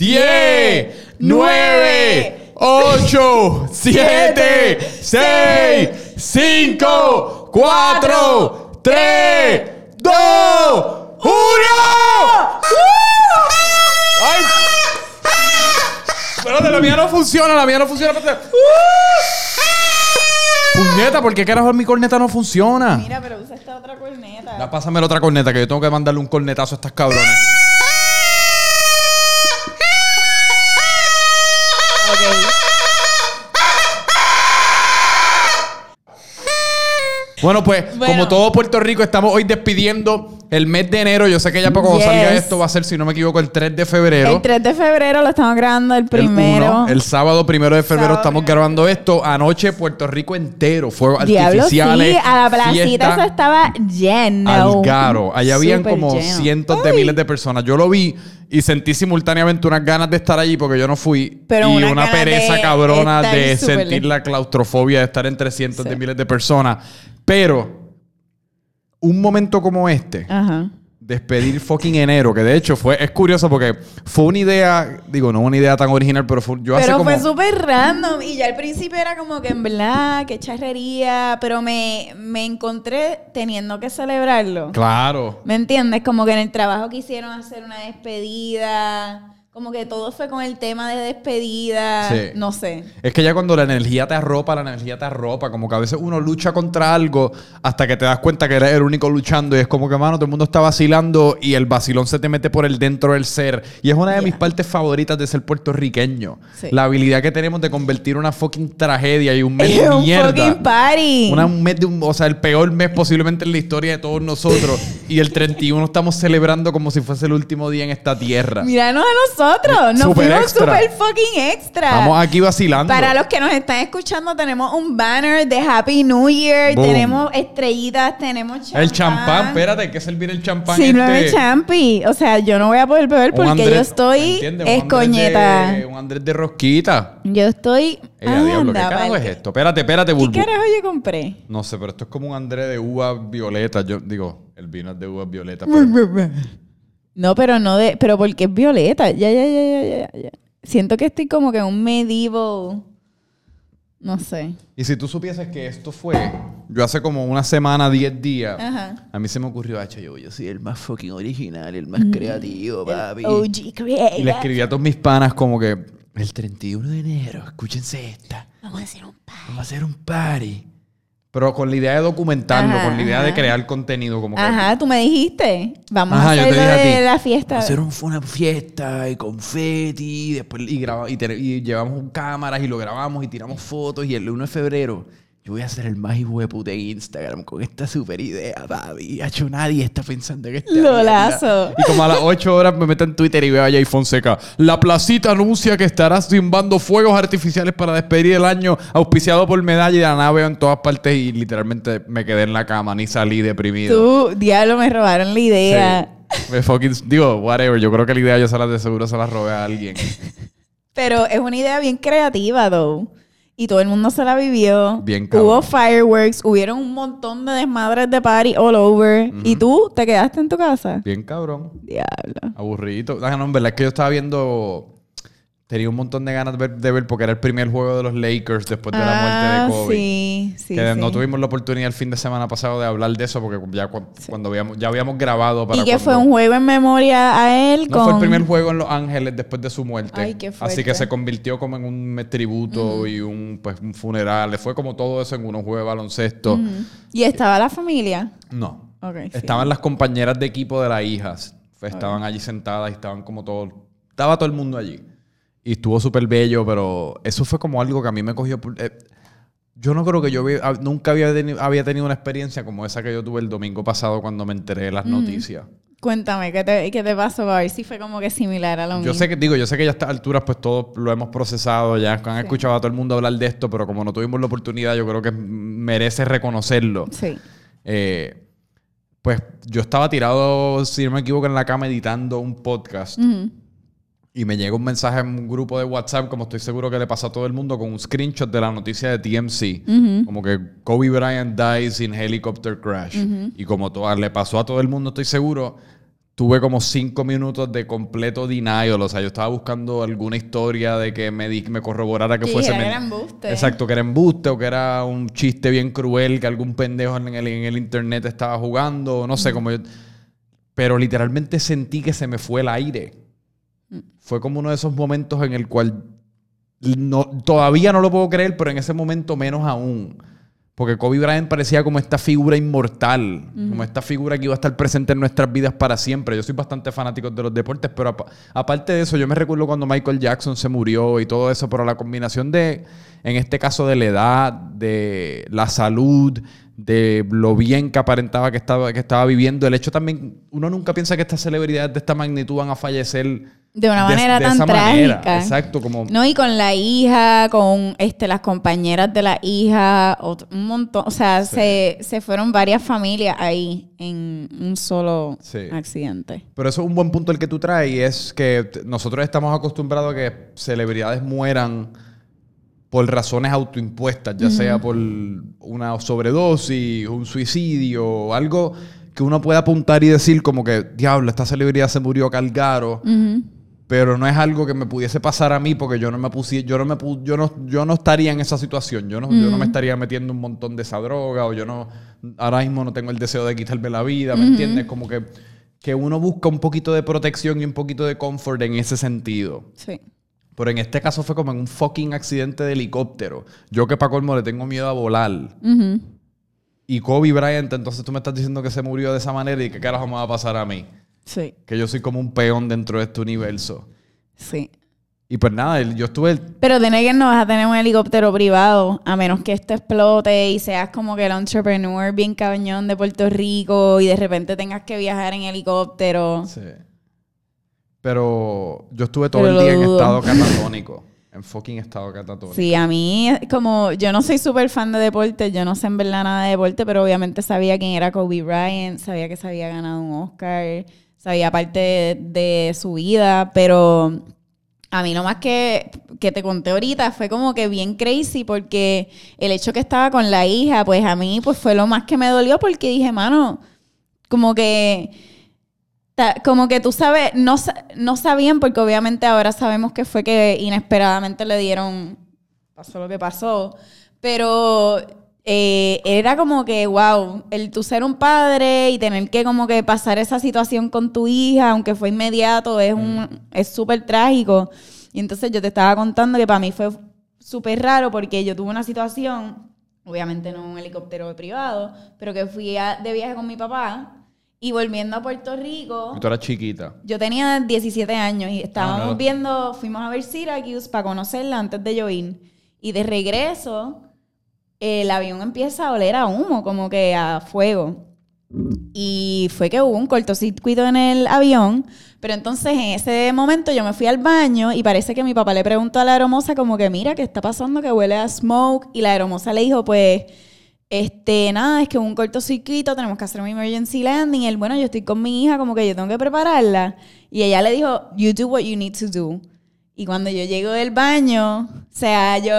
10, 9, 8, 7, 6, 5, 4, 3, 2, 1. ¡Ay! Espérate, la mía no funciona, la mía no funciona. espérate. Puñeta, ¿por qué carajo mi corneta no funciona? Mira, pero usa esta otra corneta. Ya, pásame la otra corneta, que yo tengo que mandarle un cornetazo a estas cabrones. Bueno, pues, Bueno. como todo Puerto Rico, estamos hoy despidiendo el mes de enero. Yo sé que ya para cuando Yes. salga esto va a ser, si no me equivoco, el 3 de febrero. El 3 de febrero lo estamos grabando el El primero. uno. El sábado primero de febrero Sábado estamos grabando esto. Anoche Puerto Rico entero. Fuegos Diablo, artificiales. sí, a la placita fiesta eso estaba lleno. Algaro. Allá habían como lleno. cientos de miles de personas. Yo lo vi y sentí simultáneamente unas ganas de estar allí porque yo no fui. Pero y una pereza cabrona de sentir la claustrofobia de estar entre cientos Sí. de miles de personas. Pero un momento como este, Ajá. despedir fucking enero, que de hecho fue, es curioso porque fue una idea, digo, no una idea tan original, pero fue, yo hace Pero como... fue súper random. Y ya al principio era como que en verdad, qué charrería. Pero me, me encontré teniendo que celebrarlo. Claro. ¿Me entiendes? Como que en el trabajo quisieron hacer una despedida. Como que todo fue con el tema de despedida. Sí. No sé. Es que ya cuando la energía te arropa, la energía te arropa. Como que a veces uno lucha contra algo hasta que te das cuenta que eres el único luchando. Y es como que, mano, todo el mundo está vacilando y el vacilón se te mete por el dentro del ser. Y es una de mis partes favoritas de ser puertorriqueño. Sí. La habilidad que tenemos de convertir una fucking tragedia y un mes Es de un mierda. fucking party. Una- un mes de un, o sea, el peor mes posiblemente en la historia de todos nosotros. y el 31 estamos celebrando como si fuese el último día en esta tierra. Míranos a nosotros. Nos Súper fuimos extra. súper fucking extra. Estamos aquí vacilando. Para los que nos están escuchando, tenemos un banner de Happy New Year. Boom. Tenemos estrellitas, tenemos champán. El champán, espérate, hay que servir el champán. Sí, no este. es champi. O sea, yo no voy a poder beber porque Andrés- yo estoy escoñeta. Un Andrés de rosquita. Yo estoy. Ey, a diablo, ¿qué carajo es esto? Espérate, espérate, ¿Qué Bulbu. carajo yo compré? No sé, pero esto es como un Andrés de uva violeta. Yo digo, el vino es de uva violeta. pero- No, pero no de. Pero porque es violeta. Ya, ya, ya, ya, ya. Siento que estoy como que en un medieval. No sé. Y si tú supieses que esto fue, yo hace como una semana, 10 días, Ajá. a mí se me ocurrió, "Acho, yo, yo soy el más fucking original, el más creativo, papi. OG Creator. Y le escribí a todos mis panas como que, el 31 de enero, escúchense esta. Vamos a hacer un party. Vamos a hacer un party. Pero con la idea de documentarlo, Ajá, con la idea de ajá. crear contenido. Como que, Ajá, tú me dijiste. Vamos Ajá, a yo hacer te dije a de la fiesta. Hacer un- una fiesta y confeti, y después y, graba- y, te- y llevamos cámaras y lo grabamos y tiramos fotos. Y el 1 de febrero, yo voy a ser el más hijo de puta en Instagram con esta super idea, papi. Hacho, nadie está pensando en esta Lolazo. Y como a las 8 horas me meto en Twitter y veo a Jay Fonseca. La placita anuncia que estará zimbando fuegos artificiales para despedir el año, auspiciado por medalla y de la nave en todas partes. Y literalmente me quedé en la cama, ni salí deprimido. Tú, diablo, me robaron la idea. Sí. Me fucking, digo, whatever. Yo creo que la idea yo se la de seguro se la robé a alguien. Pero es una idea bien creativa, though. Y todo el mundo se la vivió. Bien cabrón. Hubo fireworks, hubieron un montón de desmadres de party all over. Y tú te quedaste en tu casa. Bien cabrón. Diablo. Aburridito. Ah, no, en verdad es que yo estaba viendo. Tenía un montón de ganas de ver, de ver porque era el primer juego de los Lakers después de la muerte Ah, de Kobe. Sí, sí. que sí. no tuvimos la oportunidad el fin de semana pasado de hablar de eso porque ya cu- cuando habíamos, ya habíamos grabado para Y que cuando- fue un juego en memoria a él No con... fue el primer juego en Los Ángeles después de su muerte. Ay, qué Así fuerte. que se convirtió como en un tributo y un, pues, un funeral. Fue como todo eso en uno, un juego de baloncesto. Y estaba la familia. No. Estaban las compañeras de equipo de las hijas. Estaban allí sentadas y estaban como todo. Estaba todo el mundo allí. Y estuvo súper bello, pero eso fue como algo que a mí me cogió. por- eh, yo no creo que yo había- nunca había tenido, había tenido una experiencia como esa que yo tuve el domingo pasado cuando me enteré de las noticias. Cuéntame, ¿qué te, qué te pasó? A ver si fue como que similar a lo mío. Yo sé que, digo, yo sé que ya a estas alturas, pues todos lo hemos procesado, ya han escuchado a todo el mundo hablar de esto, pero como no tuvimos la oportunidad, yo creo que merece reconocerlo. Sí. Eh, pues yo estaba tirado, si no me equivoco, en la cama editando un podcast. Ujú. Y me llega un mensaje en un grupo de WhatsApp, como estoy seguro que le pasa a todo el mundo, con un screenshot de la noticia de TMC. Como que Kobe Bryant dies in helicopter crash. Y como le pasó a todo el mundo, estoy seguro, tuve como cinco minutos de completo denial. O sea, yo estaba buscando alguna historia de que me, di- me corroborara que fuese... que era embuste. Exacto, que era embuste o que era un chiste bien cruel que algún pendejo en el, en el internet estaba jugando. No sé, como yo... Pero literalmente sentí que se me fue el aire. Fue como uno de esos momentos en el cual no, todavía no lo puedo creer, pero en ese momento menos aún. Porque Kobe Bryant parecía como esta figura inmortal, como esta figura que iba a estar presente en nuestras vidas para siempre. Yo soy bastante fanático de los deportes, pero apa- aparte de eso, yo me recuerdo cuando Michael Jackson se murió y todo eso, pero la combinación de, en este caso, de la edad, de la salud, de lo bien que aparentaba que estaba, que estaba viviendo, el hecho también, uno nunca piensa que estas celebridades de esta magnitud van a fallecer De una manera de tan esa manera. trágica. Exacto, como... No, y con la hija, con este, las compañeras de la hija, otro- un montón. O sea, se, se fueron varias familias ahí en un solo Sí. accidente. Pero eso es un buen punto el que tú traes y es que nosotros estamos acostumbrados a que celebridades mueran por razones autoimpuestas, ya sea por una sobredosis, un suicidio, algo que uno puede apuntar y decir como que, diablo, esta celebridad se murió calgaro, pero no es algo que me pudiese pasar a mí porque yo no me puse, yo no me pu- yo no, yo no estaría en esa situación, yo no, yo no me estaría metiendo un montón de esa droga o yo no, ahora mismo no tengo el deseo de quitarme la vida, ¿me entiendes? Como que, que uno busca un poquito de protección y un poquito de comfort en ese sentido. Sí. Pero en este caso fue como en un fucking accidente de helicóptero. Yo que para colmo le tengo miedo a volar. Y Kobe Bryant, entonces tú me estás diciendo que se murió de esa manera y qué carajo me va a pasar a mí. Sí. Que yo soy como un peón dentro de este universo. Sí. Y pues nada, el- yo estuve... Pero tiene que no vas a tener un helicóptero privado, a menos que esto explote y seas como que el entrepreneur bien cañón de Puerto Rico y de repente tengas que viajar en helicóptero. Sí. Pero yo estuve todo Pero el día en estado catatónico. En fucking estado catatónico. Sí, a mí, como yo no soy súper fan de deporte, yo no sé en verdad nada de deporte, pero obviamente sabía quién era Kobe Bryant, sabía que se había ganado un Oscar, sabía parte de, de su vida, pero a mí lo más que, que te conté ahorita fue como que bien crazy porque el hecho que estaba con la hija, pues a mí pues fue lo más que me dolió porque dije, mano, como que como que tú sabes, no, no sabían porque obviamente ahora sabemos que fue que inesperadamente le dieron, pasó lo que pasó, pero eh, era como que, wow, el tú ser un padre y tener que como que pasar esa situación con tu hija, aunque fue inmediato, es un es súper trágico. Y entonces yo te estaba contando que para mí fue súper raro porque yo tuve una situación, obviamente no un helicóptero privado, pero que fui a- de viaje con mi papá y volviendo a Puerto Rico. Y tú eras chiquita. Yo tenía 17 años y estábamos no. viendo, fuimos a ver Syracuse para conocerla antes de yo ir. Y de regreso, el avión empieza a oler a humo, como que a fuego. Y fue que hubo un cortocircuito en el avión, pero entonces en ese momento yo me fui al baño y parece que mi papá le preguntó a la aeromoza como que mira, ¿qué está pasando? Que huele a smoke. Y la aeromoza le dijo, pues, este, nada, es que un cortocircuito, tenemos que hacer un emergency landing. Y él, bueno, yo estoy con mi hija, como que yo tengo que prepararla. Y ella le dijo, you do what you need to do. Y cuando yo llego del baño, o sea, yo,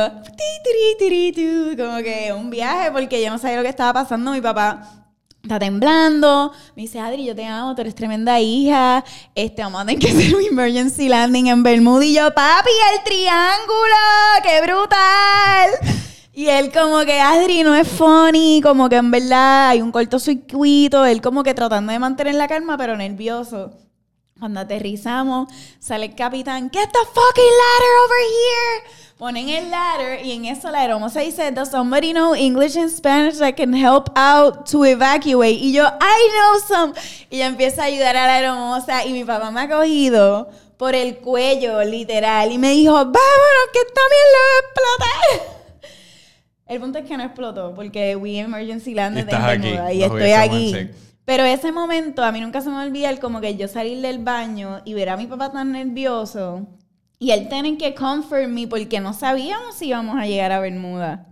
como que un viaje, porque yo no sabía lo que estaba pasando. Mi papá está temblando. Me dice, Adri, yo te amo, tú eres tremenda hija. Este, vamos a tener que hacer un emergency landing en Bermuda. Y yo, papi, el triángulo, qué brutal. Y él como que, Adri, no es funny, como que en verdad hay un cortocircuito. Él como que tratando de mantener la calma, pero nervioso. Cuando aterrizamos, sale el capitán, get the fucking ladder over here. Ponen el ladder y en eso la hermosa dice, does somebody know English and Spanish that can help out to evacuate? Y yo, I know some. Y ella empieza a ayudar a la hermosa y mi papá me ha cogido por el cuello, literal, y me dijo, vámonos, que esta mierda va a explotar. El punto es que no explotó porque we emergency landed en aquí, Bermuda y estoy aquí. Pero ese momento, a mí nunca se me olvida el como que yo salir del baño y ver a mi papá tan nervioso y él tener que comfort me porque no sabíamos si íbamos a llegar a Bermuda.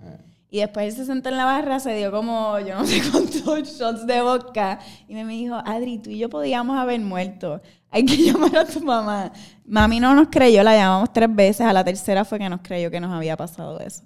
Y después él se sentó en la barra, se dio como, yo no sé cuántos shots de vodka. Y me dijo, Adri, tú y yo podíamos haber muerto. Hay que llamar a tu mamá. Mami no nos creyó, la llamamos tres veces. A la tercera fue que nos creyó que nos había pasado eso.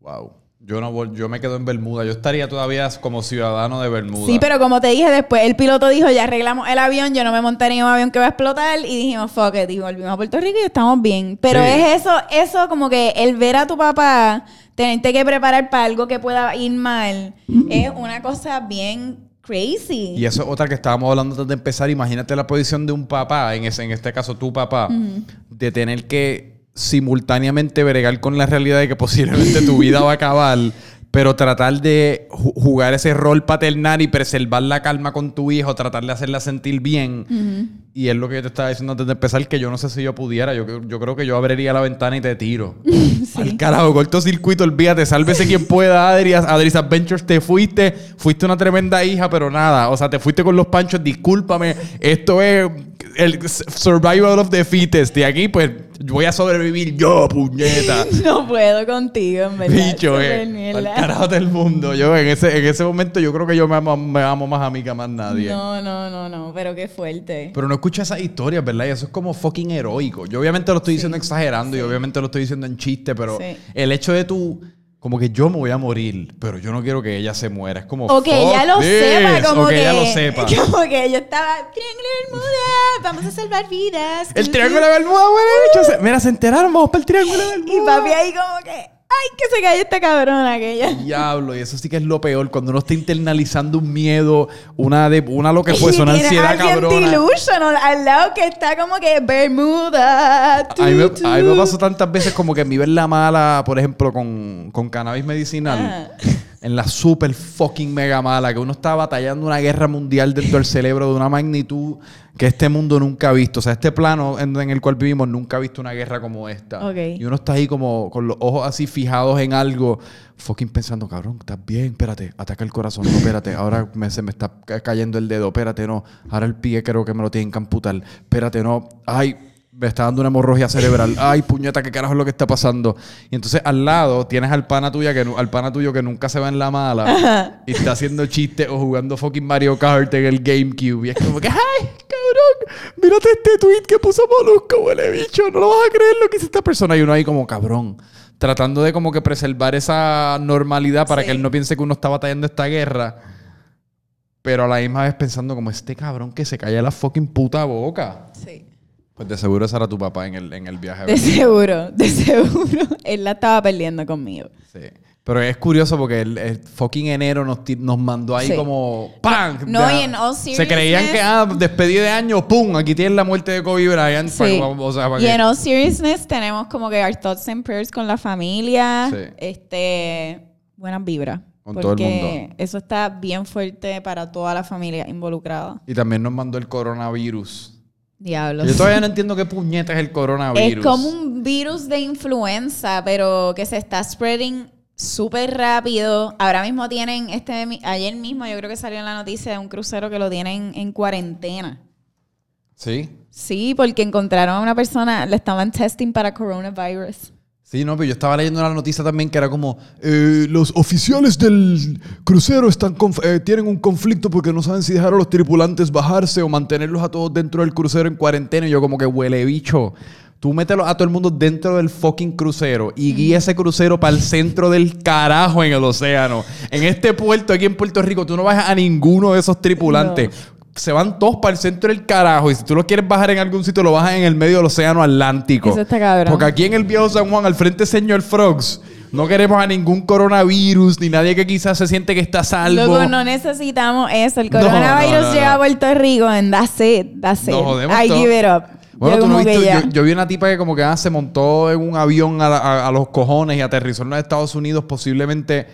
Wow. Yo no yo me quedo en Bermuda. Yo estaría todavía como ciudadano de Bermuda. Sí, pero como te dije después, el piloto dijo, ya arreglamos el avión, yo no me monté en un avión que va a explotar y dijimos, fuck it, y volvimos a Puerto Rico y estamos bien. Pero Sí. es eso, eso como que el ver a tu papá, tenerte que preparar para algo que pueda ir mal, es una cosa bien crazy. Y eso es otra que estábamos hablando antes de empezar. Imagínate la posición de un papá, en, ese, en este caso tu papá, de tener que simultáneamente bregar con la realidad de que posiblemente tu vida va a acabar, pero tratar de ju- jugar ese rol paternal y preservar la calma con tu hijo, tratar de hacerla sentir bien. Y es lo que yo te estaba diciendo antes de empezar, que yo no sé si yo pudiera. Yo, creo- yo creo que yo abriría la ventana y te tiro. Al carajo, cortocircuito, olvídate, sálvese quien pueda, Adri. Adri's Adventures, te fuiste, fuiste una tremenda hija, pero nada. O sea, te fuiste con los panchos, discúlpame. Esto es el survival of the fittest. De aquí, pues, voy a sobrevivir yo, puñeta. No puedo contigo, en verdad. Bicho, eh. Al carajo del mundo. Yo en ese, en ese momento yo creo que yo me amo, me amo más a mí que a más nadie. No, no, no, no, pero qué fuerte. Pero no escucha esas historias, ¿verdad? Y eso es como fucking heroico. Yo obviamente lo estoy diciendo exagerando y obviamente lo estoy diciendo en chiste, pero Sí. el hecho de tú, como que yo me voy a morir, pero yo no quiero que ella se muera. Es como. O que ella lo this. sepa, como o que, que, ella lo sepa. Como que yo estaba, Triángulo de Bermuda, vamos a salvar vidas. El triángulo de Bermuda, bueno. Se- Mira, se enteraron, vamos para el triángulo de Bermuda. Y papi ahí como que, ay, que se cayó esta cabrona aquella. Diablo, y eso sí que es lo peor, cuando uno está internalizando un miedo, una de una lo que fuese, Y una ansiedad cabrona. delusional al lado que está como que Bermuda. A mí, me, a mí pasó tantas veces como que me ver la mala, por ejemplo, con, con cannabis medicinal. En la super fucking mega mala, que uno está batallando una guerra mundial dentro del cerebro de una magnitud que este mundo nunca ha visto. O sea, este plano en, en el cual vivimos nunca ha visto una guerra como esta. Ok. Y uno está ahí como con los ojos así fijados en algo, fucking pensando, cabrón, estás bien, espérate, ataca el corazón, no, espérate, ahora me- se me está ca- cayendo el dedo, espérate, no, ahora el pie creo que me lo tienen que amputar, espérate, no, ay, me está dando una hemorragia cerebral, ay, puñeta, qué carajo es lo que está pasando. Y entonces al lado tienes al pana tuya que al pana tuyo que nunca se va en la mala y está haciendo chistes o jugando fucking Mario Kart en el GameCube y es como que, ay, cabrón, mírate este tweet que puso Molusco, huele bicho, no lo vas a creer lo que hizo esta persona y uno ahí como cabrón. Tratando de como que preservar esa normalidad para Sí. que él no piense que uno está batallando esta guerra. Pero a la misma vez pensando como este cabrón que se calla la fucking puta boca. Sí. Pues de seguro ese era tu papá en el, en el viaje. De seguro, de seguro. Él la estaba perdiendo conmigo. Sí. Pero es curioso porque el, el fucking enero nos, nos mandó ahí Sí. como ¡pam! No, y en all Se creían seriousness- que, ah, despedida de año, ¡pum! Aquí tienes la muerte de Kobe Bryant. Sí. Para- o sea, para Y que- en all seriousness tenemos como que our thoughts and prayers con la familia. Sí. Este, buenas vibras. Con todo el mundo. eso está bien fuerte para toda la familia involucrada. Y también nos mandó el coronavirus. Diablos. Yo todavía no entiendo qué puñeta es el coronavirus. Es como un virus de influenza, pero que se está spreading súper rápido. Ahora mismo tienen, este ayer mismo yo creo que salió en la noticia de un crucero que lo tienen en cuarentena. Sí. Sí, porque encontraron a una persona, le estaban testing para coronavirus. Sí, no, pero yo estaba leyendo una noticia también que era como eh, los oficiales del crucero están eh, tienen un conflicto porque no saben si dejar a los tripulantes bajarse o mantenerlos a todos dentro del crucero en cuarentena. Y yo como que huele bicho. Tú mételo a todo el mundo dentro del fucking crucero y guía ese crucero para el centro del carajo en el océano. En este puerto aquí en Puerto Rico tú no bajas a ninguno de esos tripulantes. Se van todos para el centro del carajo y si tú lo quieres bajar en algún sitio lo bajas en el medio del océano Atlántico. Eso está cabrón. Porque aquí en el viejo San Juan, al frente señor Frogs, no queremos a ningún coronavirus ni nadie que quizás se siente que está salvo. Luego no necesitamos eso. El coronavirus no, no, llega a Puerto Rico and that's it. That's it. I todo. give it up. Bueno, yo tú no viste, yo, yo vi una tipa que como que ah, se montó en un avión a- a los cojones y aterrizó en los Estados Unidos posiblemente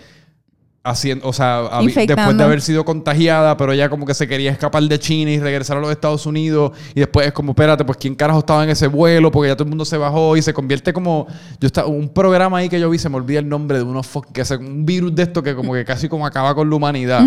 haciendo, o sea, después de haber sido contagiada, pero ella como que se quería escapar de China y regresar a los Estados Unidos y después es como, espérate, pues quién carajo estaba en ese vuelo porque ya todo el mundo se bajó y se convierte como, yo estaba, un programa ahí que yo vi, se me olvida el nombre de unos que es un virus de esto que como que casi como acaba con la humanidad.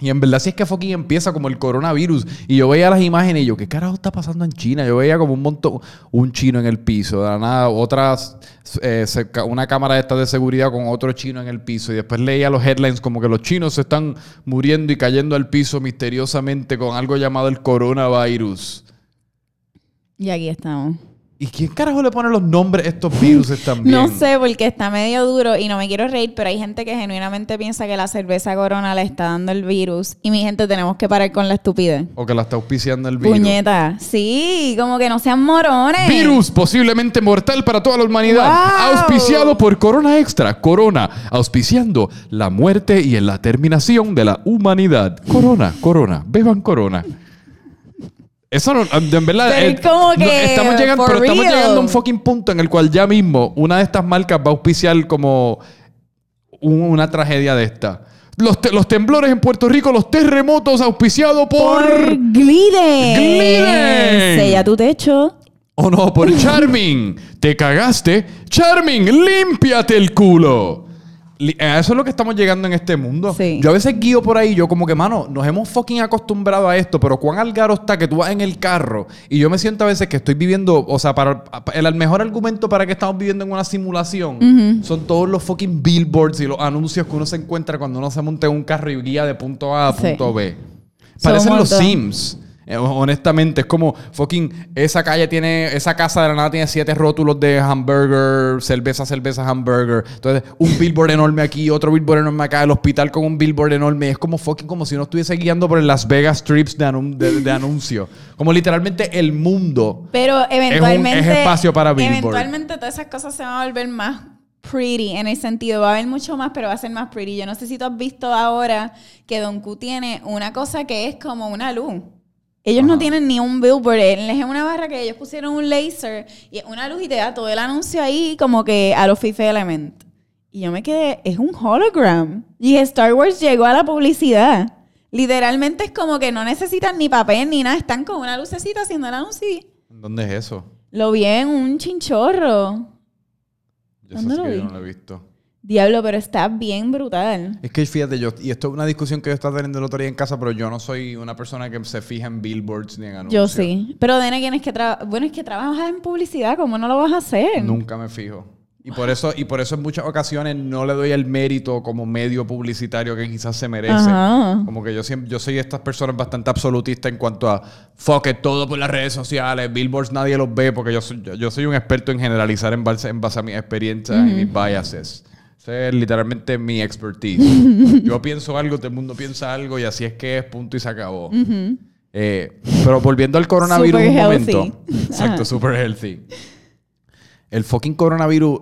Y en verdad, si es que fucking empieza como el coronavirus. Y yo veía las imágenes y yo, ¿qué carajo está pasando en China? Yo veía como un montón, un chino en el piso, de nada, otras, eh, una cámara de de seguridad con otro chino en el piso. Y después leía los headlines como que los chinos se están muriendo y cayendo al piso misteriosamente con algo llamado el coronavirus. Y aquí estamos. ¿Y quién carajo le pone los nombres a estos virus también? No sé, porque está medio duro y no me quiero reír, pero hay gente que genuinamente piensa que la cerveza corona le está dando el virus. Y mi gente, tenemos que parar con la estupidez. O que la está auspiciando el virus. Puñeta. Sí, como que no sean morones. Virus posiblemente mortal para toda la humanidad. Wow. Auspiciado por Corona Extra. Corona, auspiciando la muerte y en la terminación de la humanidad. Corona, Corona, beban Corona. Eso no, en verdad. Pero eh, es como no, que, estamos llegando, pero estamos llegando a un fucking punto en el cual ya mismo una de estas marcas va a auspiciar como un- una tragedia de esta. Los, te- los temblores en Puerto Rico, los terremotos auspiciados por. Por Glide. Glide. Sella tu techo. Oh no, por Charming. Te cagaste. Charming, límpiate el culo. A eso es lo que estamos llegando en este mundo. Sí. Yo a veces guío por ahí, yo como que, mano, nos hemos fucking acostumbrado a esto, pero cuán algaro está que tú vas en el carro y yo me siento a veces que estoy viviendo, o sea, para el, el mejor argumento para que estamos viviendo en una simulación son todos los fucking billboards y los anuncios que uno se encuentra cuando uno se monta en un carro y guía de punto A a Sí. punto B. Parecen los. Sims. Eh, honestamente, es como fucking esa calle tiene, esa casa de la nada tiene siete rótulos de hamburger, cerveza, cerveza, hamburger. Entonces, un billboard enorme aquí, otro billboard enorme acá, el hospital con un billboard enorme. Es como fucking como si uno estuviese guiando por el Las Vegas Strips de, anun- de, de anuncio. Como literalmente el mundo. Pero eventualmente. es espacio para billboard. Eventualmente todas esas cosas se van a volver más pretty en el sentido. Va a haber mucho más, pero va a ser más pretty. Yo no sé si tú has visto ahora que Don Q tiene una cosa que es como una luz. Ellos no tienen ni un billboard. Él es una barra que ellos pusieron un laser y una luz y te da todo el anuncio ahí como que a los FIFA Element. Y yo me quedé, es un hologram. Y Star Wars llegó a la publicidad. Literalmente es como que no necesitan ni papel ni nada. Están con una lucecita haciendo el anuncio ¿Dónde es eso? lo vi en un chinchorro. Yo ¿Dónde sé lo que yo vi? no lo he visto. Diablo, pero está bien brutal. Es que fíjate, yo, y esto es una discusión que yo estaba teniendo el otro día en casa, pero yo no soy una persona que se fija en billboards ni en Yo anuncios. sí. Pero Dena, ¿quién es que trabaja? Bueno, es que trabajas en publicidad. ¿Cómo no lo vas a hacer? Nunca me fijo. Y por eso, y por eso en muchas ocasiones no le doy el mérito como medio publicitario que quizás se merece. Ajá. Como que yo siempre, yo soy de estas personas bastante absolutistas en cuanto a fuck it, todo por las redes sociales, billboards nadie los ve, porque yo soy, yo, yo soy un experto en generalizar en base, en base a mis experiencias y mis biases. Ese es literalmente mi expertise. yo pienso algo, todo el mundo piensa algo y así es que es, punto y se acabó. Eh, pero volviendo al coronavirus Super un healthy. momento. Exacto, super healthy. El fucking coronavirus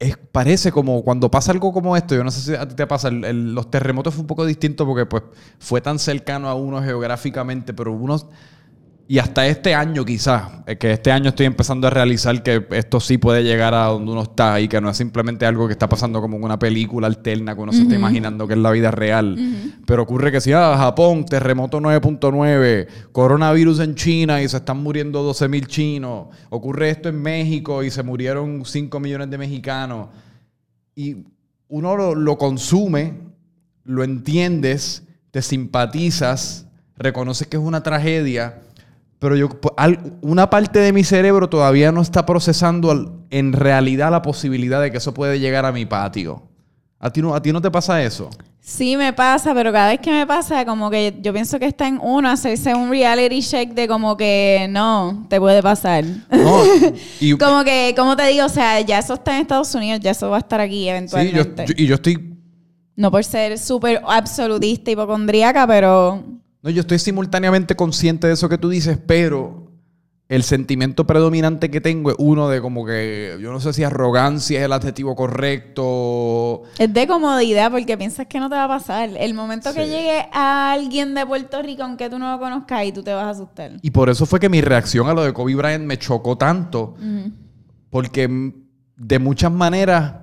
es, parece como cuando pasa algo como esto, yo no sé si a ti te pasa, el- el- los terremotos fue un poco distinto porque pues fue tan cercano a uno geográficamente, pero unos... Y hasta este año quizás, es que este año estoy empezando a realizar que esto sí puede llegar a donde uno está y que no es simplemente algo que está pasando como una película alterna que uno se está imaginando que es la vida real. Pero ocurre que si, ah, Japón, terremoto 9.9, coronavirus en China y se están muriendo 12 mil chinos, ocurre esto en México y se murieron 5 millones de mexicanos. Y uno lo, lo consume, lo entiendes, te simpatizas, reconoces que es una tragedia, pero yo, una parte de mi cerebro todavía no está procesando en realidad la posibilidad de que eso puede llegar a mi patio. ¿A ti no, a ti no te pasa eso? Sí me pasa, pero cada vez que me pasa, como que yo pienso que está en uno hacerse un reality check de como que no, te puede pasar. No, y, como que, como te digo, o sea, ya eso está en Estados Unidos, ya eso va a estar aquí sí, yo, eventualmente. yo- y yo estoy no por ser súper absolutista, hipocondríaca, pero No, yo estoy simultáneamente consciente de eso que tú dices, pero el sentimiento predominante que tengo es uno de como que, yo no sé si arrogancia es el adjetivo correcto. es de comodidad porque piensas que no te va a pasar. El momento que llegue a alguien de Puerto Rico, aunque tú no lo conozcas, y tú te vas a asustar. Y por eso fue que mi reacción a lo de Kobe Bryant me chocó tanto, porque de muchas maneras,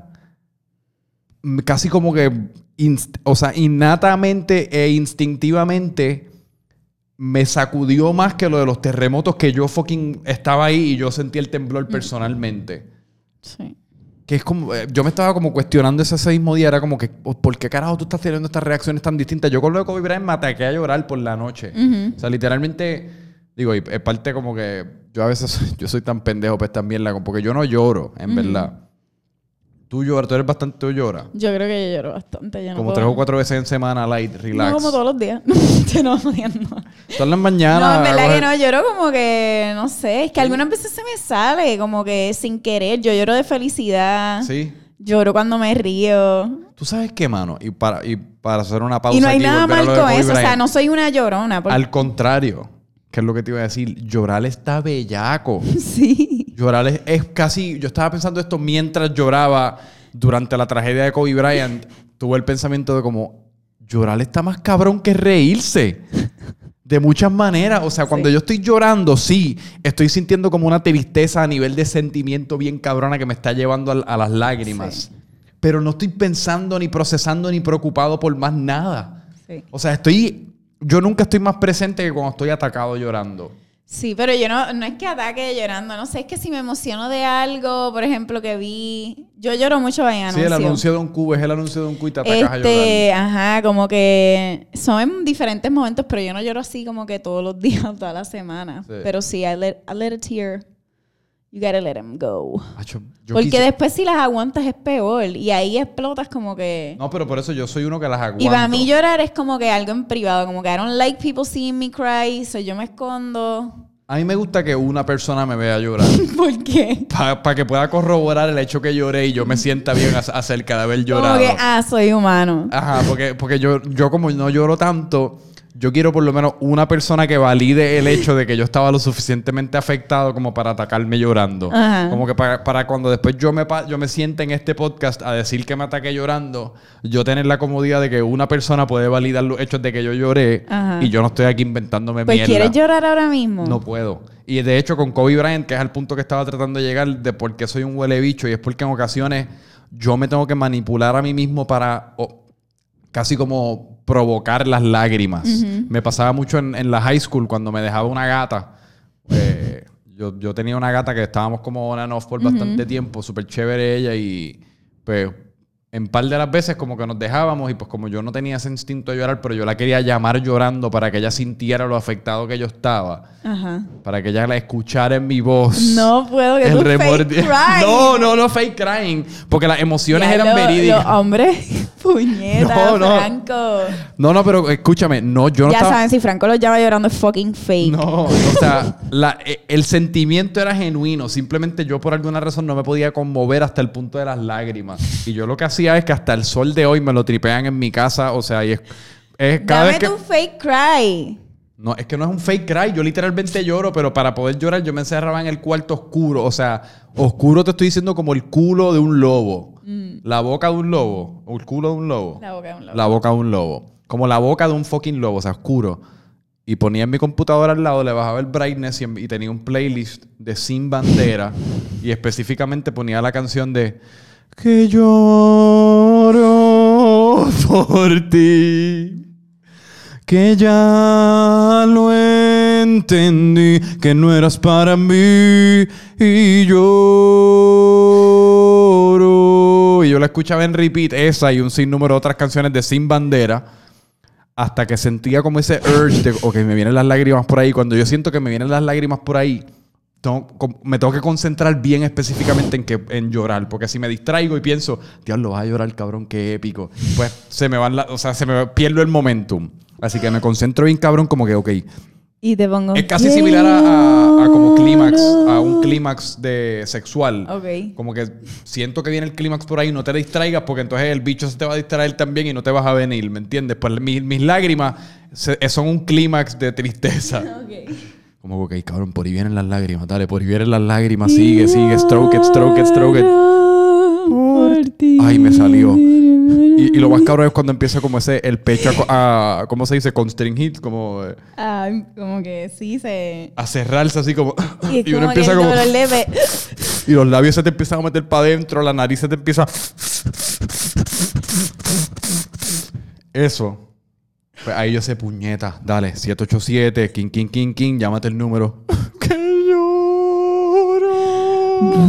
casi como que, o sea, innatamente e instintivamente, me sacudió más que lo de los terremotos que yo fucking estaba ahí y yo sentí el temblor personalmente. Sí. Que es como, eh, yo me estaba como cuestionando ese, ese mismo día, era como que, "Oh, ¿por qué carajo tú estás teniendo estas reacciones tan distintas? Yo con lo de Kobe Bryant me ataqué a llorar por la noche. O sea, literalmente, digo, y es parte como que yo a veces, yo soy tan pendejo, pues también la, porque yo no lloro, en verdad. Tú lloras, tú eres bastante llora. Yo creo que yo lloro bastante. Yo no Como puedo- tres o cuatro veces en semana, light, relax. No, como todos los días. Yo no, jodiendo. Todas las mañanas. No, en verdad que no, lloro como que, no sé, es que algunas veces se me sale, como que sin querer. Yo lloro de felicidad. Sí. Lloro cuando me río. ¿Tú sabes qué, mano? Y para, y para hacer una pausa Y no hay aquí, nada mal con eso. O sea, no soy una llorona. porque- Al contrario, que es lo que te iba a decir, llorar está bellaco. Sí. Llorar es, es casi. Yo estaba pensando esto mientras lloraba durante la tragedia de Kobe Bryant. Tuve el pensamiento de como. Llorar está más cabrón que reírse. De muchas maneras. O sea, cuando Sí. yo estoy llorando, sí, estoy sintiendo como una tristeza a nivel de sentimiento bien cabrona que me está llevando a, a las lágrimas. Sí. Pero no estoy pensando, ni procesando, ni preocupado por más nada. Sí. O sea, estoy. Yo nunca estoy más presente que cuando estoy atacado llorando. Sí, pero yo no, no es que ataque llorando, no sé, es que si me emociono de algo, por ejemplo, que vi, yo lloro mucho en Sí, anuncios. el anuncio de un cubo es el anuncio de un cubo y te atacas a llorar. Este, ajá, como que son en diferentes momentos, pero yo no lloro así como que todos los días, toda la semana. Sí. Pero sí, I let, I let a tear. You gotta let them go. Acho, yo Porque quise- después si las aguantas es peor. Y ahí explotas como que... No, pero por eso yo soy uno que las aguanto. y para mí llorar es como que algo en privado. Como que I don't like people seeing me cry. So yo me escondo. A mí me gusta que una persona me vea llorar. ¿Por qué? Para que pueda corroborar el hecho que lloré y yo me sienta bien ac- acerca de haber llorado. Como que, ah, soy humano. Ajá, porque, porque yo, yo como no lloro tanto, yo quiero por lo menos una persona que valide el hecho de que yo estaba lo suficientemente afectado como para atacarme llorando. Ajá. Como que para, para cuando después yo me, yo me siente en este podcast a decir que me ataqué llorando, yo tener la comodidad de que una persona puede validar los hechos de que yo lloré Ajá. y yo no estoy aquí inventándome Pues mierda. ¿quieres llorar ahora mismo? No puedo. Y de hecho, con Kobe Bryant, que es el punto que estaba tratando de llegar de por qué soy un huele bicho, y es porque en ocasiones yo me tengo que manipular a mí mismo para casi como provocar las lágrimas. Me pasaba mucho en, en la high school cuando me dejaba una gata. Eh, yo, yo tenía una gata que estábamos como on and off por bastante tiempo, súper chévere ella, y pues en par de las veces como que nos dejábamos y pues como yo no tenía ese instinto de llorar, pero yo la quería llamar llorando para que ella sintiera lo afectado que yo estaba Ajá. para que ella la escuchara en mi voz. No puedo que el tú fake crying. No, no, no fake crying. Porque las emociones Ya eran lo- verídicas. puñeta, No, no. Franco. No, no, pero escúchame, no, yo no ya estaba. saben, si Franco lo llama llorando es fucking fake. No, o sea, la- eh, el sentimiento era genuino. Simplemente yo por alguna razón no me podía conmover hasta el punto de las lágrimas. Y yo lo que hacía es que hasta el sol de hoy me lo tripean en mi casa. O sea, y es, es cada Dame vez que. tu fake cry. No, es que no es un fake cry. Yo literalmente lloro, pero para poder llorar yo me encerraba en el cuarto oscuro. O sea, oscuro te estoy diciendo como el culo de un lobo. La boca de un lobo. O el culo de un lobo. Mm. La boca de un lobo. La boca de un lobo. Como la boca de un fucking lobo, o sea, oscuro. Y ponía en mi computadora al lado, le bajaba el brightness y, y tenía un playlist de Sin Bandera. y específicamente ponía la canción de Que lloro por ti. Que ya lo entendí, que no eras para mí y lloro. Y yo la escuchaba en repeat, esa y un sinnúmero de otras canciones de Sin Bandera, hasta que sentía como ese urge de, ok, me vienen las lágrimas por ahí. Cuando yo siento que me vienen las lágrimas por ahí, tengo- me tengo que concentrar bien específicamente en, que, en llorar, porque si me distraigo y pienso, diablo, vas a llorar, cabrón, qué épico, pues se me van, la- o sea, se me pierdo el momentum. Así que me concentro bien, cabrón, como que, ok. Y te pongo. Es casi similar a, a- a como clímax, a un clímax de sexual. Ok. Como que siento que viene el clímax por ahí, no te distraigas porque entonces el bicho se te va a distraer también y no te vas a venir, ¿me entiendes? Pues mis, mis lágrimas son un clímax de tristeza. Ok. Como, ok, cabrón, por ahí vienen las lágrimas, dale, por ahí vienen las lágrimas, sigue, sigue, stroke it, stroke it, stroke it. Por ti. Ay, me salió. Y, y lo más cabrón es cuando empieza como ese, el pecho a, ¿cómo se dice? Constringir, como eh, Ah, como que sí se. a cerrarse así como... Y uno como empieza como... leve. Y los labios se te empiezan a meter para adentro, la nariz se te empieza... Eso. Pues ahí yo sé, puñeta. Dale, 787, king, king, king, king, llámate el número. que lloro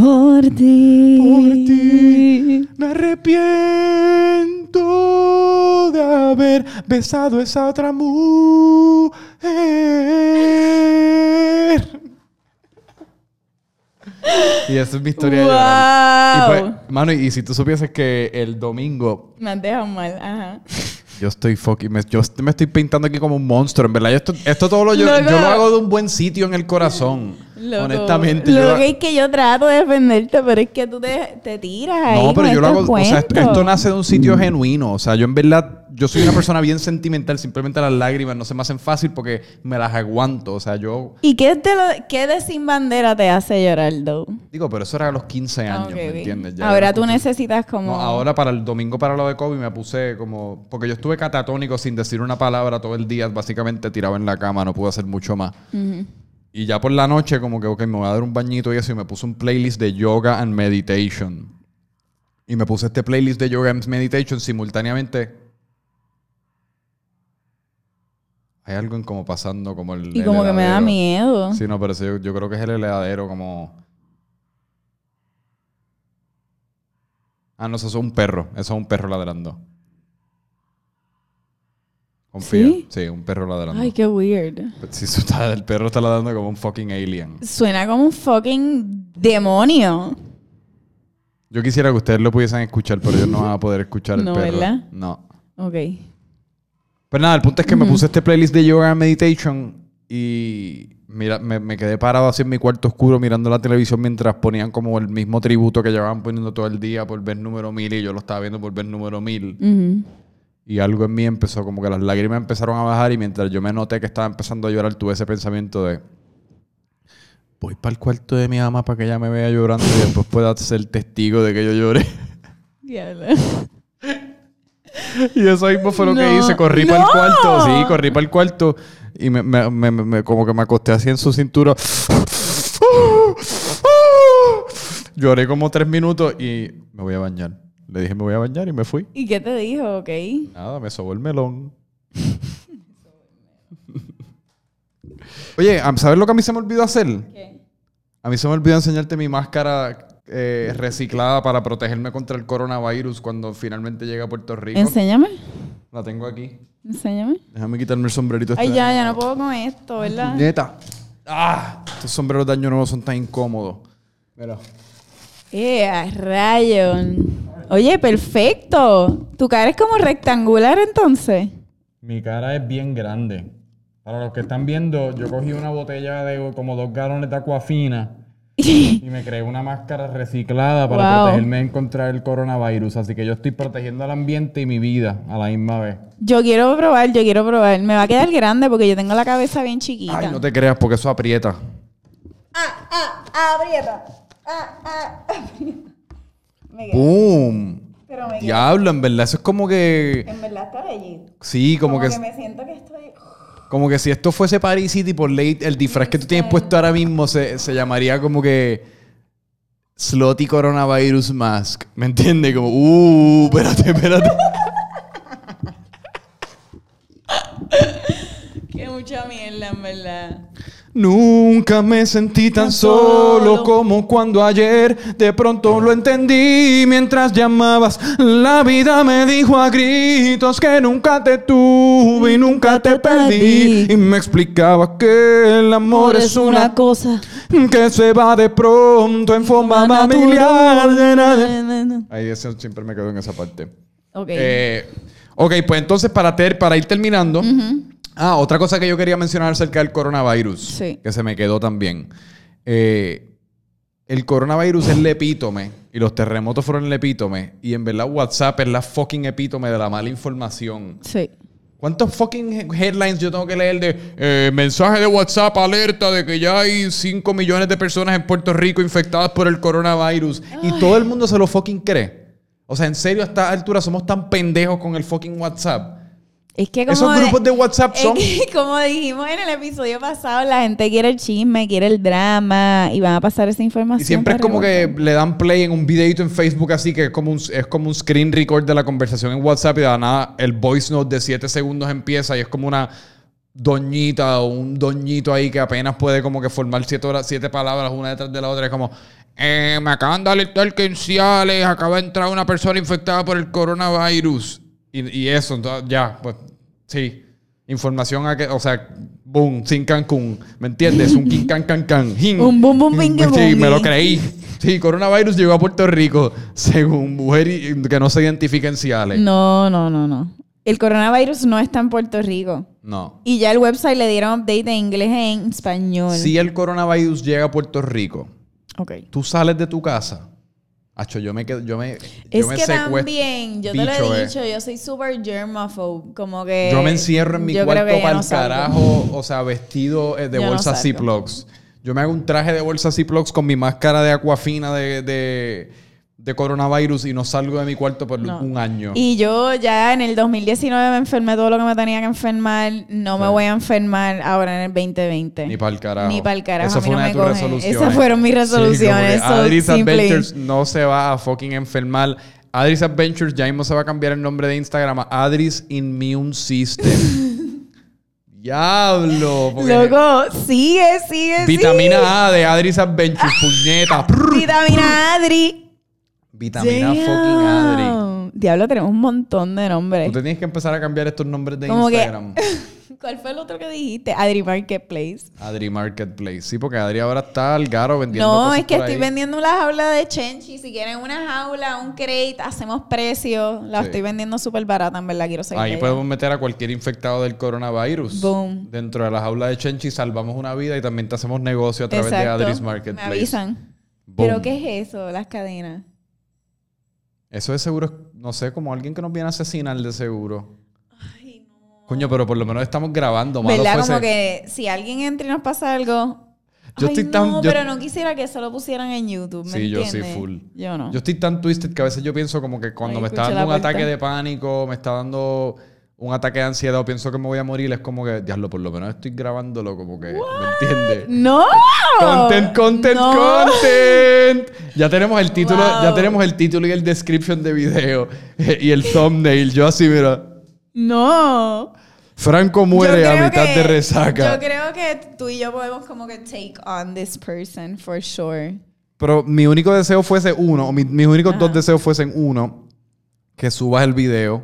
Por ti. por ti. Me arrepiento de haber besado a esa otra mujer. Y esa es mi historia de llorar. Y ¡Wow! pues, mano, y si tú supieses que el domingo Me has dejado mal. Ajá. Yo estoy fucking... Me, yo me estoy pintando aquí como un monstruo. En verdad, yo esto, esto todo lo yo lo hago de un buen sitio en el corazón. Loco, Honestamente. Lo yo- que es que yo trato de defenderte, pero es que tú te, te tiras ahí. No, pero yo lo hago. O sea, esto, esto nace de un sitio genuino. O sea, yo en verdad. Yo soy una persona bien sentimental. Simplemente las lágrimas no se me hacen fácil porque me las aguanto. O sea, yo. ¿Y qué de, lo- qué de sin bandera te hace llorar, though? Digo, pero eso era a los 15 años, Ah, ok, ¿me ok. entiendes? Ya Ahora tú necesitas como... No, ahora para el domingo para lo de COVID me puse como... Porque yo estuve catatónico sin decir una palabra todo el día. Básicamente tirado en la cama. No pude hacer mucho más. Ujú. Y ya por la noche como que, ok, me voy a dar un bañito y eso. Y me puse un playlist de yoga and meditation. Y me puse este playlist de yoga and meditation simultáneamente. Hay algo en como pasando como el... Y el como que me da miedo. Sí, no, pero yo, yo creo que es el heladero como... Ah, no, eso es un perro. Eso es un perro ladrando. Confía. ¿Sí? Sí, un perro ladrando. Ay, qué weird. Si eso está- el perro está ladrando como un fucking alien. Suena como un fucking demonio. Yo quisiera que ustedes lo pudiesen escuchar, pero ellos no van a poder escuchar el No, perro. ¿verdad? No. Ok. Pero nada, el punto es que me puse este playlist de yoga and meditation y mira, me, me quedé parado así en mi cuarto oscuro mirando la televisión mientras ponían como el mismo tributo que llevaban poniendo todo el día por ver número mil y yo lo estaba viendo por ver número mil. Ujú. Y algo en mí empezó, como que las lágrimas empezaron a bajar y mientras yo me noté que estaba empezando a llorar, tuve ese pensamiento de... Voy para el cuarto de mi mamá para que ella me vea llorando y después pueda ser testigo de que yo lloré. Y eso mismo fue lo que hice. Corrí para el cuarto. Sí, corrí para el cuarto. Y me, me- me- me- como que me acosté así en su cintura. Lloré como tres minutos y me voy a bañar. Le dije, me voy a bañar y me fui. ¿Y qué te dijo? Ok. Nada, me sobó el melón. Oye, ¿sabes lo que a mí se me olvidó hacer? ¿Qué? A mí se me olvidó enseñarte mi máscara eh, reciclada para protegerme contra el coronavirus cuando finalmente llegue a Puerto Rico. Enséñame. La tengo aquí. Enséñame. Déjame quitarme el sombrerito. Ay, este ya, de ya nuevo. no puedo con esto, ¿verdad? Neta. Ah, estos sombreros de año nuevo son tan incómodos. Mira. Eh, rayo. Oye, perfecto. Tu cara es como rectangular entonces. Mi cara es bien grande. Para los que están viendo, yo cogí una botella de como dos galones de aquafina y me creé una máscara reciclada para Wow. protegerme en contra del coronavirus. Así que yo estoy protegiendo al ambiente y mi vida a la misma vez. Yo quiero probar, yo quiero probar. Me va a quedar grande porque yo tengo la cabeza bien chiquita. Ay, no te creas porque eso aprieta. Ah, ah, aprieta. Ah, ah, aprieta. Me ¡Boom! Pero me. Diablo, en verdad, eso es como que. En verdad está bellito. Sí, como, que, me siento que estoy. como que si esto fuese Paris City por ley, el disfraz que tú tienes puesto ahora mismo se, se llamaría como que. Slotty Coronavirus Mask. ¿Me entiendes? Como, uh, espérate, espérate. Qué mucha mierda, en verdad. Nunca me sentí tan Tan solo solo. como cuando ayer de pronto lo entendí mientras llamabas. La vida me dijo a gritos que nunca te tuve y nunca te perdí. Y me explicaba que el amor es una cosa que se va de pronto en forma familiar. Ahí eso siempre me quedo en esa parte. Ok. Eh, ok, pues entonces para, ter- para ir terminando. Ah, otra cosa que yo quería mencionar acerca del coronavirus. Sí. Que se me quedó también. Eh, el coronavirus es el epítome y los terremotos fueron el epítome. Y en verdad WhatsApp es la fucking epítome de la mala información. Sí. ¿Cuántos fucking headlines yo tengo que leer de eh, mensaje de WhatsApp alerta de que ya hay 5 millones de personas en Puerto Rico infectadas por el coronavirus? Y todo el mundo se lo fucking cree. O sea, en serio, a esta altura somos tan pendejos con el fucking WhatsApp. Es que como Esos grupos de WhatsApp es son... que, como dijimos en el episodio pasado, la gente quiere el chisme, quiere el drama y van a pasar esa información. Y siempre es como que le dan play en un videito en Facebook así que es como un, es como un screen record de la conversación en WhatsApp y de nada el voice note de 7 segundos empieza y es como una doñita o un doñito ahí que apenas puede como que formar siete, horas, siete palabras una detrás de la otra. Es como, eh, me acaban de alertar Ciales acaba de entrar una persona infectada por el coronavirus. Y, y eso, entonces, ya, pues sí. Información, a que, o sea, Boom, sin Cancún. ¿Me entiendes? Un king can can can. Jin. Un bum, bum, bingue, Sí, bungue. me lo creí. Sí, coronavirus llegó a Puerto Rico según mujer y- que no se identifica en Ciales. No, no, no, no. El coronavirus no está en Puerto Rico. No. Y ya el website le dieron update de inglés en español. Si el coronavirus llega a Puerto Rico, Ok. tú sales de tu casa. Acho, yo me quedo, yo me, Es yo me que también, yo te lo he eh. dicho, yo soy super germaphobe, como que... Yo me encierro en mi cuarto para no el salgo. carajo, o sea, vestido eh, de Yo no. Ziplocs. Yo me hago un traje de bolsas Ziplocs con mi máscara de aquafina de, de, de coronavirus y no salgo de mi cuarto por No. un año. Y yo ya en el 2019 me enfermé todo lo que me tenía que enfermar, no me voy a enfermar ahora en el 2020. Ni para el carajo. Ni pa'l carajo, Eso fue no una de tus resoluciones. Esas fueron mis resoluciones, Sí, so Adri's. Adventures no se va a fucking enfermar. Adri's Adventures ya mismo se va a cambiar el nombre de Instagram a Adri's Immune System. Diablo. Loco, sigue, sigue, Vitamina A de Adri's Adventures, puñeta. Vitamina Adri. Vitamina fucking Adri. Diablo, tenemos un montón de nombres. Tú tienes que empezar a cambiar estos nombres de Como que- Instagram. ¿Cuál fue el otro que dijiste? Adri Marketplace. Adri Marketplace. Sí, porque Adri ahora está al garo vendiendo No, cosas es que por estoy ahí. vendiendo una jaula de Chenchi. Si quieren una jaula, un crate, hacemos precio. La Sí. estoy vendiendo súper barata, en verdad. Quiero seguir. Ahí podemos meter a cualquier infectado del coronavirus. Boom. Dentro de la jaula de Chenchi salvamos una vida y también te hacemos negocio a través de Adri's Marketplace. Me avisan. Boom. ¿Pero qué es eso? Las cadenas. Eso de seguro, es, no sé, como alguien que nos viene a asesinar de seguro. Coño, pero por lo menos estamos grabando. Malo ¿Verdad? fuese- Como que si alguien entra y nos pasa algo. Yo Ay, estoy no, tan- yo- pero no quisiera que eso lo pusieran en YouTube. ¿me Sí, yo sí, full. Yo no. Yo estoy tan twisted que a veces yo pienso como que cuando Ay, me está dando un puerta. ataque de pánico, me está dando un ataque de ansiedad o pienso que me voy a morir, es como que, diablo, por lo menos estoy grabándolo como que, ¿me entiendes? ¡No! Content, content, No. content. Ya tenemos el título, Wow. ya tenemos el título y el description de video y el thumbnail. Yo así, mira. No. Franco muere a mitad que- de resaca. Yo creo que tú y yo podemos como que take on this person for sure. Pero mi único deseo fuese uno, o mi- mis únicos Ajá. dos deseos fuesen uno, que subas el video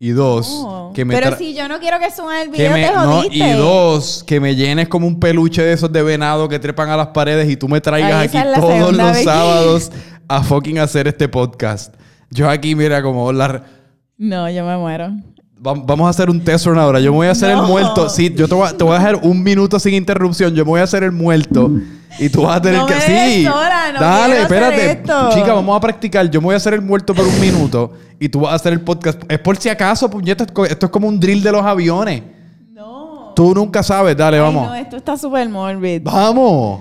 y dos, No. que me. Pero si yo no quiero que suban el que video, me- te no, jodiste. y dos, que me llenes como un peluche de esos de venado que trepan a las paredes y tú me traigas Ay, aquí todos los vez que- sábados a fucking hacer este podcast. Yo aquí, mira, como la... No, yo me muero. Va- Vamos a hacer un test run ahora. Yo me voy a hacer No. el muerto. Sí, yo te voy, a, te voy a dejar un minuto sin interrupción. Yo me voy a hacer el muerto. Y tú vas a tener No que. me Sí. dejes sola, no Dale, espérate. Chica, vamos a practicar. Yo me voy a hacer el muerto por un minuto. Y tú vas a hacer el podcast. Es por si acaso, puñeta. Esto es como un drill de los aviones. No. Tú nunca sabes. Dale, Ay, vamos. no, esto está súper morbid. Vamos.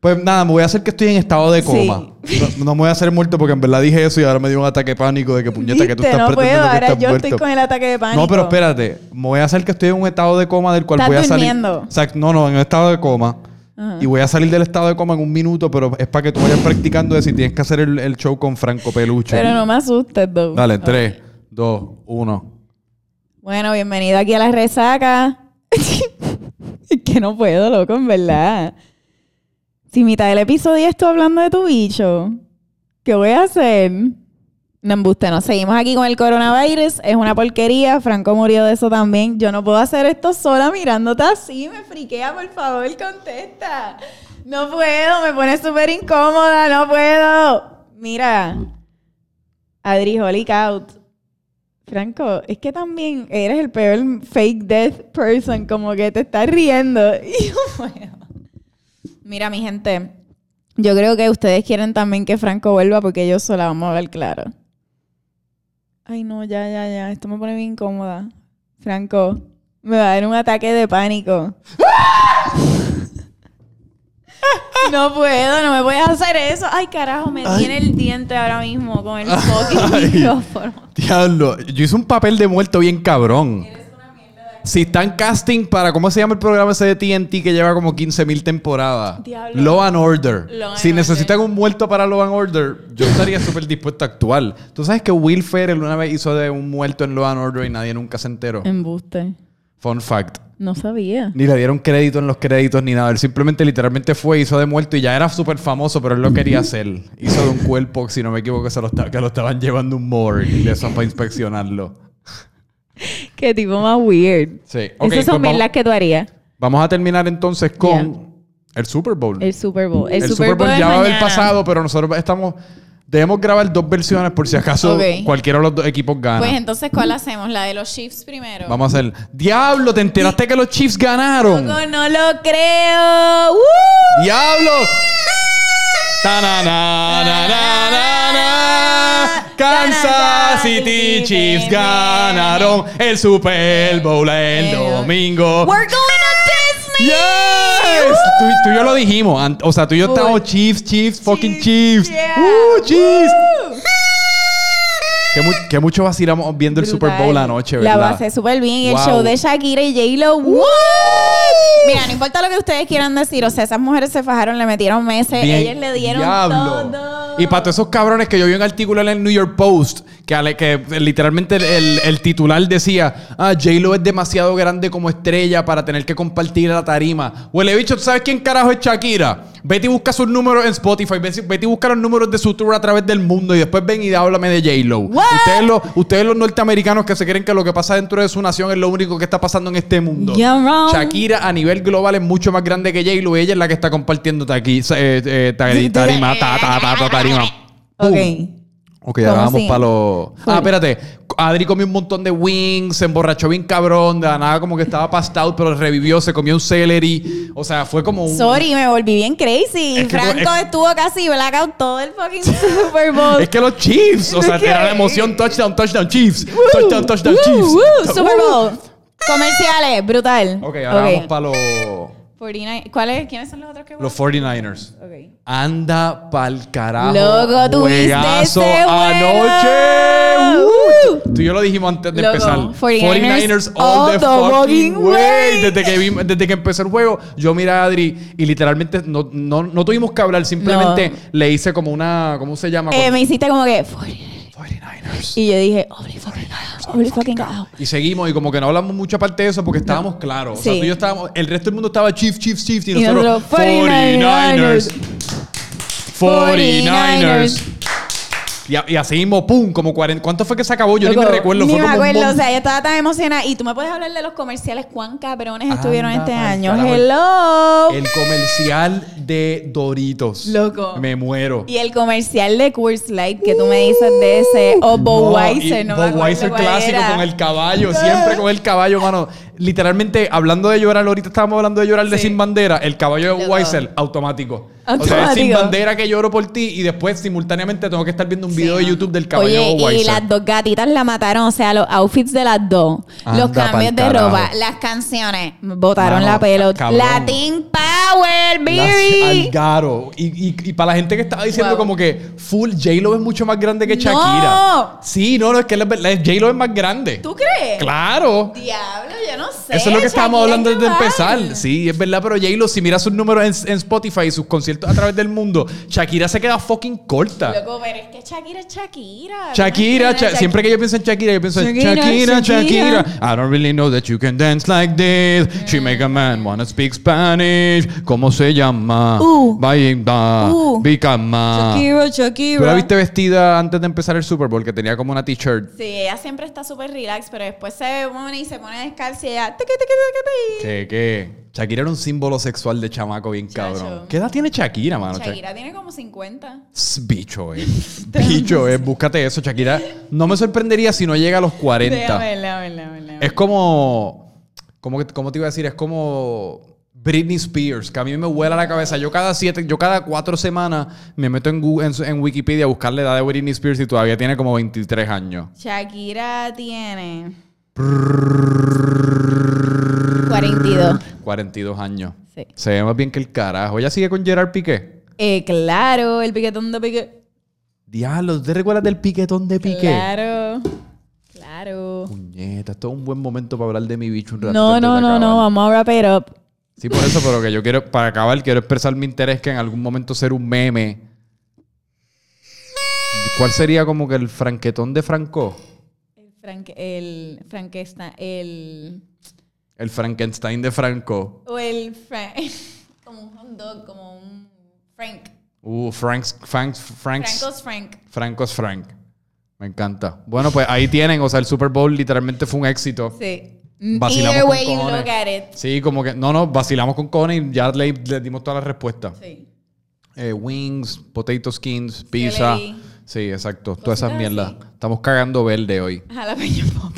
Pues nada, me voy a hacer que estoy en estado de coma. No, no me voy a hacer muerto porque en verdad dije eso y ahora me dio un ataque de pánico de que puñeta que tú estás no pretendiendo puedo. que Ahora estás yo muerto. estoy con el ataque de pánico. No, pero espérate. Me voy a hacer que estoy en un estado de coma del cual ¿Estás voy a salir. Exacto. No, no, en un estado de coma. Ajá. Y voy a salir del estado de coma en un minuto, pero es para que tú vayas practicando de si tienes que hacer el, el show con Franco Peluche. Pero no me asustes, though. Dale, Ok. 3, 2, 1. Bueno, bienvenido aquí a la resaca. es que no puedo, loco, en verdad. Si mitad del episodio estoy hablando de tu bicho, ¿qué voy a hacer? No embuste, no. Seguimos aquí con el coronavirus. Es una porquería. Franco murió de eso también. Yo no puedo hacer esto sola mirándote así. Me friquea, por favor, contesta. No puedo, me pone súper incómoda. No puedo. Mira. Adri, holy out. Franco, es que también eres el peor fake death person, como que te estás riendo. Mira, mi gente, yo creo que ustedes quieren también que Franco vuelva porque yo sola vamos a ver claro. Ay, no, ya, ya, ya. Esto me pone bien incómoda. Franco, me va a dar un ataque de pánico. No puedo, no me puedes hacer eso. Ay, carajo, me Ay. tiene el diente ahora mismo con el Ay. fucking micrófono. Diablo, yo hice un papel de muerto bien cabrón. Si están casting para, ¿cómo se llama el programa ese de TNT que lleva como 15.000 temporadas? Diablo. Law and Order. Law and si Order. necesitan un muerto para Law and Order, yo estaría súper dispuesto a actuar. Tú sabes que Will Ferrell una vez hizo de un muerto en Law and Order y nadie nunca se enteró. Embuste. Fun fact. No sabía. Ni le dieron crédito en los créditos ni nada. Él simplemente literalmente fue, hizo de muerto y ya era súper famoso, pero él lo quería hacer. Hizo de un cuerpo, si no me equivoco, se lo que lo estaban llevando un morgue y eso para inspeccionarlo. Qué tipo más weird. Sí. Ok, Esas son pues vamos- mierdas que tú harías. Vamos a terminar entonces con el Super Bowl. El Super Bowl. El, El Super, Bowl, ya va a haber pasado, pero nosotros estamos. Debemos grabar dos versiones por si acaso cualquiera de los dos equipos gana. Pues entonces, ¿cuál hacemos? La de los Chiefs primero. Vamos a hacer. ¡Diablo! ¿Te enteraste que los Chiefs ganaron? Loco, no lo creo. ¡Woo! ¡Diablo! Ta na na na na na na. Kansas City Chiefs ganaron el Super Bowl el domingo. We're going to Disney. Yes! Tú, tú y yo lo dijimos. O sea, tú y yo Full. estábamos Chiefs, Chiefs, fucking Chiefs. yeah. ¡Uh, Chiefs! Woo. Que, mu- que mucho vacilamos viendo el Super Bowl La ¿verdad? pasé súper bien. Y el Wow. show de Shakira y J-Lo. ¡Woo! Mira, no importa lo que ustedes quieran decir. O sea, esas mujeres se fajaron, le metieron meses. Bien. Ellas le dieron Diablo. todo. Y para todos esos cabrones que yo vi un artículo en el New York Post que, ale- que literalmente el, el- el titular decía, ah, J-Lo es demasiado grande como estrella para tener que compartir la tarima. Huele bicho, ¿tú sabes quién carajo es Shakira? Vete y busca sus números en Spotify, vete y busca los números de su tour a través del mundo y después ven y háblame de J-Lo. Ustedes los, ustedes los norteamericanos que se creen que lo que pasa dentro de su nación es lo único que está pasando en este mundo. You're a nivel global es mucho más grande que J-Lo y ella es la que está compartiendo taqui- eh, eh, tari- tarima, ta, ta, ta, ta, tarima. Ok. Ok, ¿Cómo ahora vamos para los. Ah, espérate. Adri comió un montón de wings, se emborrachó bien cabrón, de la nada como que estaba passed out, pero revivió, se comió un celery. O sea, fue como un. Sorry, me volví bien crazy. Es que Franco es- estuvo casi blackout todo el fucking Super Bowl. Es que los Chiefs, o sea, era la emoción, touchdown, touchdown, Chiefs. touchdown, touchdown, Woo, Chiefs. woo, Super Bowl. Comerciales, brutal. Ok, ahora Ok. vamos para los. 49 ¿Cuáles? ¿Quiénes son los otros que Los 49ers. Ok. Anda pa'l carajo. Loco, ¿tú viste Juegazo ese juego? anoche. Woo. Tú y yo lo dijimos antes de Loco, empezar. 49ers all the fucking way. Desde que, desde que empezó el juego, yo miré a Adri y literalmente no, no, no tuvimos que hablar. Simplemente No. le hice como una. ¿Cómo se llama? Eh, me hiciste como que 49. 49ers. Y yo dije, holy fucking cow, holy fucking cow. Y seguimos y como que no hablamos mucho aparte de eso porque estábamos claros. O sea, Sí. tú y yo estábamos, el resto del mundo estaba Chiefs, Chiefs, Chiefs y, Y nosotros nosotros, 49ers. 49ers. 49ers. Y, a- y así mismo, pum, como 40. ¿Cuánto fue que se acabó? Yo ni me recuerdo. Ni fue me como acuerdo, o sea, yo estaba tan emocionada. Y tú me puedes hablar de los comerciales, cuán cabrones estuvieron este año. carajo. Hello. El comercial de Doritos. Loco. Me muero. Y el comercial de Coors Light que tú me dices de ese, o Budweiser, no, me acuerdo Budweiser cuál clásico con el caballo, siempre con el caballo, mano. Literalmente, hablando de llorar, ahorita estábamos hablando de llorar de Sí. Sin Bandera, el caballo de. Budweiser, automático. O sea, es Sin. Bandera que lloro por ti y después simultáneamente tengo que estar viendo un video de YouTube del caballo Oye, de y Budweiser. las dos gatitas la mataron, o sea, los outfits de las dos, Anda los cambios de ropa, las canciones, botaron Mano, la pelota. Latin Power, Las baby. Algaro. Y, y, y para la gente que estaba diciendo Wow. como que full J-Lo es mucho más grande que No. Shakira. Sí, no, no, es que J-Lo es más grande. ¿Tú crees? Claro. Diablo, yo no sé. Eso es lo que estábamos hablando es desde empezar. Sí, es verdad, pero J-Lo, si miras sus números en, en Spotify y sus conciertos a través del mundo, Shakira se queda fucking corta. Loco, pero es que Shakira es Shakira. Shakira, Shakira, siempre que yo pienso en Shakira, yo pienso en Shakira, Shakira, Shakira, Shakira. I don't really know that you can dance like this. She make a man wanna speak Spanish. ¿Cómo se llama? Uh. Baila, Uh. Bicama. Shakira, ¿Tú la Shakira. viste vestida antes de empezar el Super Bowl? Que tenía como una t-shirt. Sí, ella siempre está súper relax, pero después se pone y se pone descalza y ella... Que, que Shakira era un símbolo sexual de chamaco bien Chacho. cabrón. ¿Qué edad tiene Shakira, mano? Shakira tiene como 50. Tss, Bicho, eh. Bicho, eh. Búscate eso, Shakira. No me sorprendería si no llega a los 40. Déjame verla, verla. Es como. ¿cómo, que- cómo te iba a decir? Es como. Britney Spears, que a mí me vuela la cabeza. Yo cada siete, yo cada cuatro semanas me meto en, Wikipedia a buscar la edad de Britney Spears y todavía tiene como 23 años. Shakira tiene 42. 42 años. Sí. Se ve más bien que el carajo. ¿Ella sigue con Gerard Piqué? Eh, claro, el piquetón de Piqué. Diablo, ¿te recuerdas del piquetón de Piqué? Claro. Claro. Puñeta, esto es un buen momento para hablar de mi bicho un rato. No, no, no, no, vamos a wrap it up. Sí, por eso, pero que yo quiero, para acabar, quiero expresar mi interés que en algún momento ser un meme. ¿Cuál sería como que el franquetón de Franco? El Frank, el Frankenstein, el... El Frankenstein de Franco. O el Frank... como un hot dog, como un Frank. Uh, Frank's, Frank's, Frank's, Franco's Frank. Francos Frank. Me encanta. Bueno, pues ahí tienen, o sea, el Super Bowl literalmente fue un éxito. Sí. Vacilamos Either con you cojones. look at it. Sí, como que, no, no, vacilamos con cojones y ya le, le dimos todas las respuestas. Sí. Eh, wings, potato skins, pizza. Sí, exacto. Todas esas mierdas. así. Estamos cagando verde hoy. Jalapeño pop.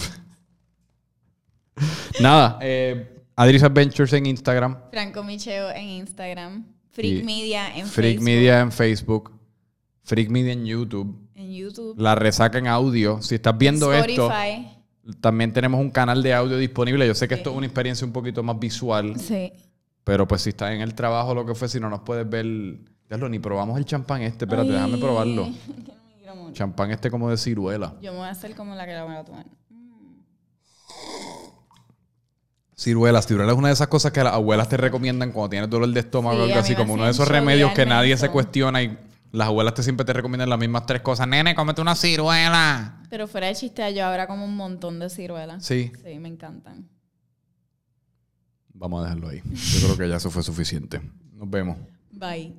Nada, eh, Adris Adventures en Instagram. Franco Micheo en Instagram. Freak Y Media en Freak Facebook. Media en Facebook. Freak Media en YouTube. En YouTube. La resaca en audio. Si estás viendo esto, Spotify. También tenemos un canal de audio disponible. Yo sé que esto es una experiencia un poquito más visual. Sí. Pero pues si estás en el trabajo o lo que fue, si no nos puedes ver... Diablo, ni probamos el champán este. Espérate, déjame probarlo. que no me quiero morir. Champán este como de ciruela. Yo me voy a hacer como la que la voy a tomar. Ciruela. Ciruela es una de esas cosas que las abuelas te recomiendan cuando tienes dolor de estómago Sí, o algo a así. me Como uno de hacían esos remedios que nadie se eso. cuestiona y las abuelas te siempre te recomiendan las mismas tres cosas. Nene, cómete una ciruela. Pero fuera de chiste, yo ahora como un montón de ciruelas. Sí. Sí, me encantan. Vamos a dejarlo ahí. Yo creo que ya eso fue suficiente. Nos vemos. Bye.